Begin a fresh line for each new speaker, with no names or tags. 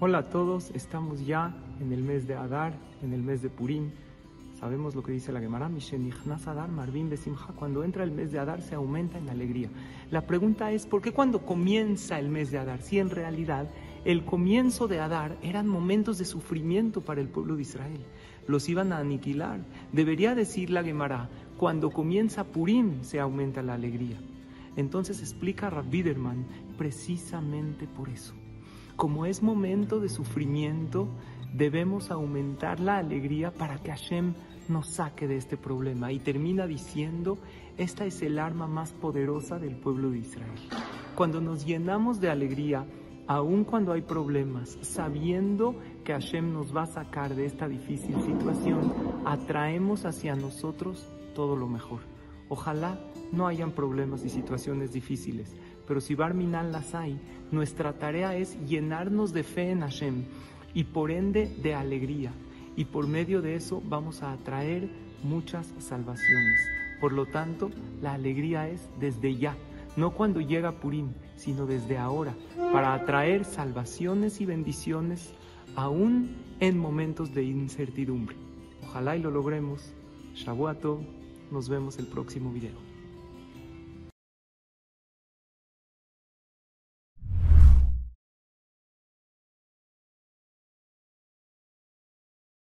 Hola a todos, estamos ya en el mes de Adar, en el mes de Purim. Sabemos lo que dice la Gemara, Adar, Marvin Besimha. Cuando entra el mes de Adar se aumenta en alegría. La pregunta es, ¿por qué cuando comienza el mes de Adar? Si en realidad el comienzo de Adar eran momentos de sufrimiento para el pueblo de Israel. Los iban a aniquilar. Debería decir la Gemara, cuando comienza Purim se aumenta la alegría. Entonces explica Rav Biderman precisamente por eso. Como es momento de sufrimiento, debemos aumentar la alegría para que Hashem nos saque de este problema. Y termina diciendo, esta es el arma más poderosa del pueblo de Israel. Cuando nos llenamos de alegría, aun cuando hay problemas, sabiendo que Hashem nos va a sacar de esta difícil situación, atraemos hacia nosotros todo lo mejor. Ojalá no hayan problemas y situaciones difíciles, pero si Barminal las hay, nuestra tarea es llenarnos de fe en Hashem y por ende de alegría. Y por medio de eso vamos a atraer muchas salvaciones. Por lo tanto, la alegría es desde ya, no cuando llega Purim, sino desde ahora, para atraer salvaciones y bendiciones aún en momentos de incertidumbre. Ojalá y lo logremos. Shabuato, nos vemos el próximo video.